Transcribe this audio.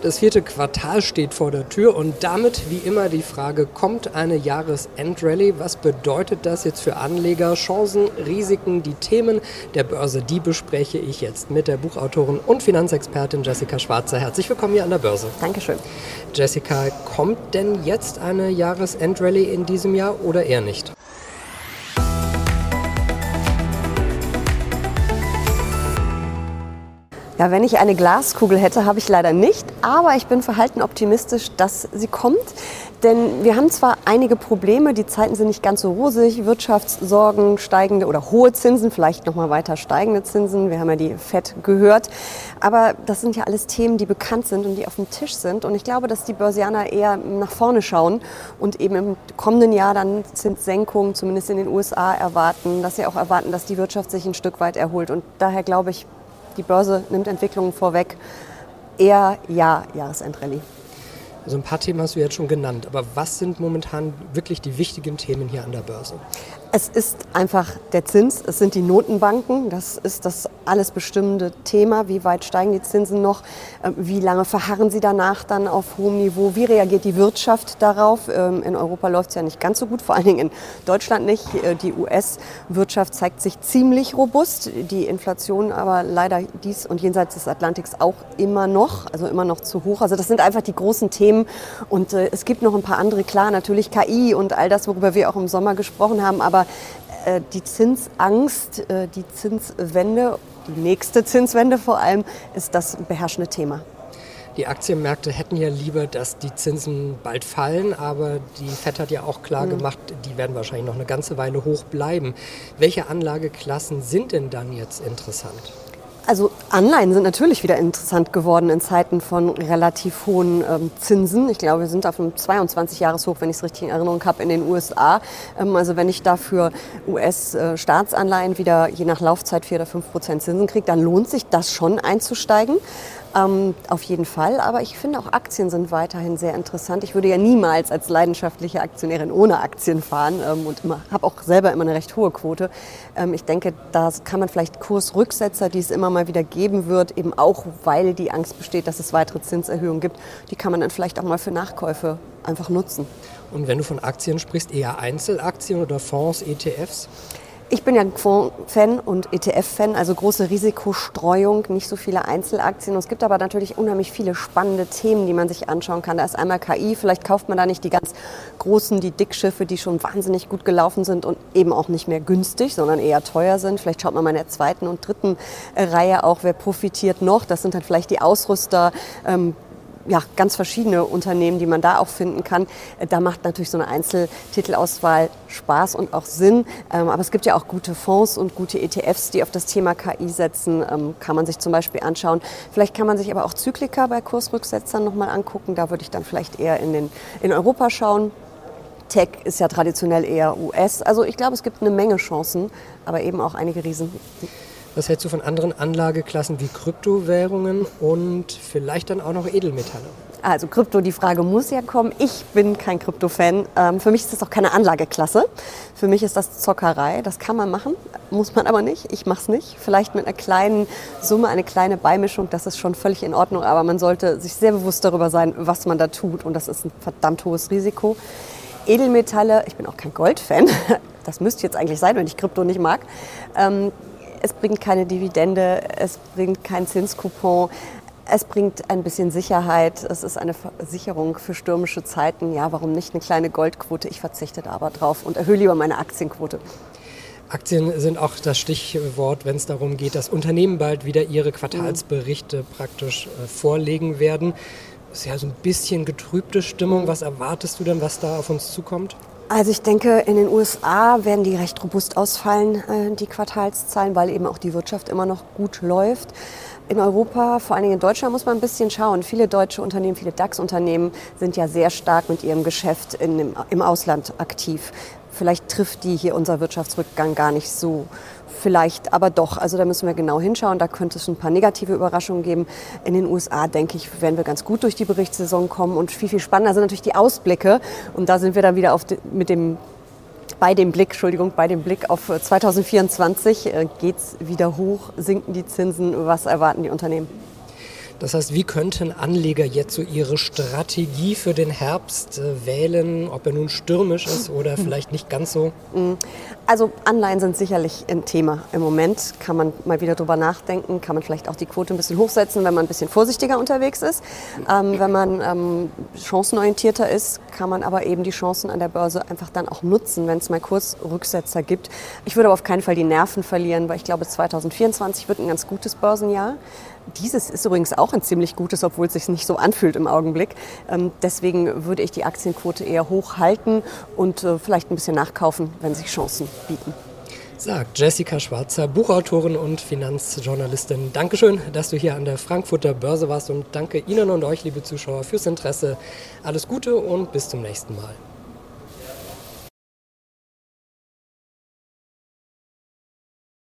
Das vierte Quartal steht vor der Tür und damit wie immer die Frage, kommt eine Jahresendrallye? Was bedeutet das jetzt für Anleger? Chancen, Risiken, die Themen der Börse, die bespreche ich jetzt mit der Buchautorin und Finanzexpertin Jessica Schwarzer. Herzlich willkommen hier an der Börse. Dankeschön. Jessica, kommt denn jetzt eine Jahresendrallye in diesem Jahr oder eher nicht? Ja, wenn ich eine Glaskugel hätte, habe ich leider nicht, aber ich bin verhalten optimistisch, dass sie kommt. Denn wir haben zwar einige Probleme, die Zeiten sind nicht ganz so rosig, Wirtschaftssorgen, steigende oder hohe Zinsen, vielleicht noch mal weiter steigende Zinsen. Wir haben ja die FED gehört, aber das sind ja alles Themen, die bekannt sind und die auf dem Tisch sind. Und ich glaube, dass die Börsianer eher nach vorne schauen und eben im kommenden Jahr dann Zinssenkungen, zumindest in den USA, erwarten, dass sie auch erwarten, dass die Wirtschaft sich ein Stück weit erholt. Und daher glaube ich, die Börse nimmt Entwicklungen vorweg. Eher ja, Jahresendrallye. Also ein paar Themen hast du jetzt schon genannt, aber was sind momentan wirklich die wichtigen Themen hier an der Börse? Es ist einfach der Zins, es sind die Notenbanken, das ist das alles bestimmende Thema. Wie weit steigen die Zinsen noch? Ähm, wie lange verharren sie danach dann auf hohem Niveau? Wie reagiert die Wirtschaft darauf? Ähm, in Europa läuft es ja nicht ganz so gut, vor allen Dingen in Deutschland nicht. Äh, die US-Wirtschaft zeigt sich ziemlich robust, die Inflation aber leider dies und jenseits des Atlantiks auch immer noch, also immer noch zu hoch. Also das sind einfach die großen Themen und äh, es gibt noch ein paar andere, klar, natürlich KI und all das, worüber wir auch im Sommer gesprochen haben, aber aber äh, die Zinsangst, äh, die Zinswende, die nächste Zinswende vor allem, ist das beherrschende Thema. Die Aktienmärkte hätten ja lieber, dass die Zinsen bald fallen, aber die FED hat ja auch klar mhm. gemacht, die werden wahrscheinlich noch eine ganze Weile hoch bleiben. Welche Anlageklassen sind denn dann jetzt interessant? Anleihen sind natürlich wieder interessant geworden in Zeiten von relativ hohen ähm, Zinsen. Ich glaube, wir sind auf einem 22-Jahres-Hoch, wenn ich es richtig in Erinnerung habe, in den USA. Ähm, also wenn ich dafür US-Staatsanleihen äh, wieder je nach Laufzeit 4 oder 5 Prozent Zinsen kriege, dann lohnt sich das schon einzusteigen. Ähm, auf jeden Fall, aber ich finde auch Aktien sind weiterhin sehr interessant. Ich würde ja niemals als leidenschaftliche Aktionärin ohne Aktien fahren ähm, und habe auch selber immer eine recht hohe Quote. Ähm, ich denke, da kann man vielleicht Kursrücksetzer, die es immer mal wieder geben wird, eben auch weil die Angst besteht, dass es weitere Zinserhöhungen gibt, die kann man dann vielleicht auch mal für Nachkäufe einfach nutzen. Und wenn du von Aktien sprichst, eher Einzelaktien oder Fonds, ETFs? Ich bin ja Fonds-Fan und ETF-Fan, also große Risikostreuung, nicht so viele Einzelaktien. Es gibt aber natürlich unheimlich viele spannende Themen, die man sich anschauen kann. Da ist einmal KI, vielleicht kauft man da nicht die ganz großen, die Dickschiffe, die schon wahnsinnig gut gelaufen sind und eben auch nicht mehr günstig, sondern eher teuer sind. Vielleicht schaut man mal in der zweiten und dritten Reihe auch, wer profitiert noch. Das sind dann vielleicht die Ausrüster, ähm, ja, ganz verschiedene Unternehmen, die man da auch finden kann. Äh, da macht natürlich so eine Einzeltitelauswahl Spaß und auch Sinn. Ähm, aber es gibt ja auch gute Fonds und gute ETFs, die auf das Thema KI setzen. Ähm, kann man sich zum Beispiel anschauen. Vielleicht kann man sich aber auch Zyklika bei Kursrücksetzern nochmal angucken. Da würde ich dann vielleicht eher in, den, in Europa schauen. Tech ist ja traditionell eher US. Also ich glaube, es gibt eine Menge Chancen, aber eben auch einige Riesen. Was hältst du von anderen Anlageklassen wie Kryptowährungen und vielleicht dann auch noch Edelmetalle? Also Krypto, die Frage muss ja kommen. Ich bin kein Krypto-Fan. Ähm, für mich ist das auch keine Anlageklasse. Für mich ist das Zockerei. Das kann man machen, muss man aber nicht. Ich mache es nicht. Vielleicht mit einer kleinen Summe, eine kleine Beimischung, das ist schon völlig in Ordnung. Aber man sollte sich sehr bewusst darüber sein, was man da tut. Und das ist ein verdammt hohes Risiko. Edelmetalle, ich bin auch kein Gold-Fan. Das müsste jetzt eigentlich sein, wenn ich Krypto nicht mag. Es bringt keine Dividende, es bringt kein Zinskupon. Es bringt ein bisschen Sicherheit. Es ist eine Versicherung für stürmische Zeiten. Ja, warum nicht eine kleine Goldquote? Ich verzichte da aber drauf und erhöhe lieber meine Aktienquote. Aktien sind auch das Stichwort, wenn es darum geht, dass Unternehmen bald wieder ihre Quartalsberichte praktisch äh, vorlegen werden. Das ist ja so ein bisschen getrübte Stimmung. Was erwartest du denn, was da auf uns zukommt? Also ich denke, in den USA werden die recht robust ausfallen, äh, die Quartalszahlen, weil eben auch die Wirtschaft immer noch gut läuft. In Europa, vor allen Dingen in Deutschland, muss man ein bisschen schauen. Viele deutsche Unternehmen, viele DAX-Unternehmen sind ja sehr stark mit ihrem Geschäft in, im Ausland aktiv. Vielleicht trifft die hier unser Wirtschaftsrückgang gar nicht so vielleicht aber doch. Also da müssen wir genau hinschauen. Da könnte es ein paar negative Überraschungen geben. In den USA, denke ich, werden wir ganz gut durch die Berichtssaison kommen. Und viel, viel spannender sind natürlich die Ausblicke. Und da sind wir dann wieder auf mit dem bei dem Blick, Entschuldigung, bei dem Blick auf 2024 geht es wieder hoch, sinken die Zinsen, was erwarten die Unternehmen? Das heißt, wie könnten Anleger jetzt so ihre Strategie für den Herbst äh, wählen, ob er nun stürmisch ist oder vielleicht nicht ganz so? Mm. Also Anleihen sind sicherlich ein Thema im Moment. Kann man mal wieder drüber nachdenken, kann man vielleicht auch die Quote ein bisschen hochsetzen, wenn man ein bisschen vorsichtiger unterwegs ist. Ähm, wenn man ähm, chancenorientierter ist, kann man aber eben die Chancen an der Börse einfach dann auch nutzen, wenn es mal Kursrücksetzer gibt. Ich würde aber auf keinen Fall die Nerven verlieren, weil ich glaube, 2024 wird ein ganz gutes Börsenjahr. Dieses ist übrigens auch ein ziemlich gutes, obwohl es sich nicht so anfühlt im Augenblick. Ähm, deswegen würde ich die Aktienquote eher hoch halten und äh, vielleicht ein bisschen nachkaufen, wenn sich Chancen bieten. Sagt Jessica Schwarzer, Buchautorin und Finanzjournalistin. Dankeschön, dass du hier an der Frankfurter Börse warst und danke Ihnen und euch, liebe Zuschauer, fürs Interesse. Alles Gute und bis zum nächsten Mal.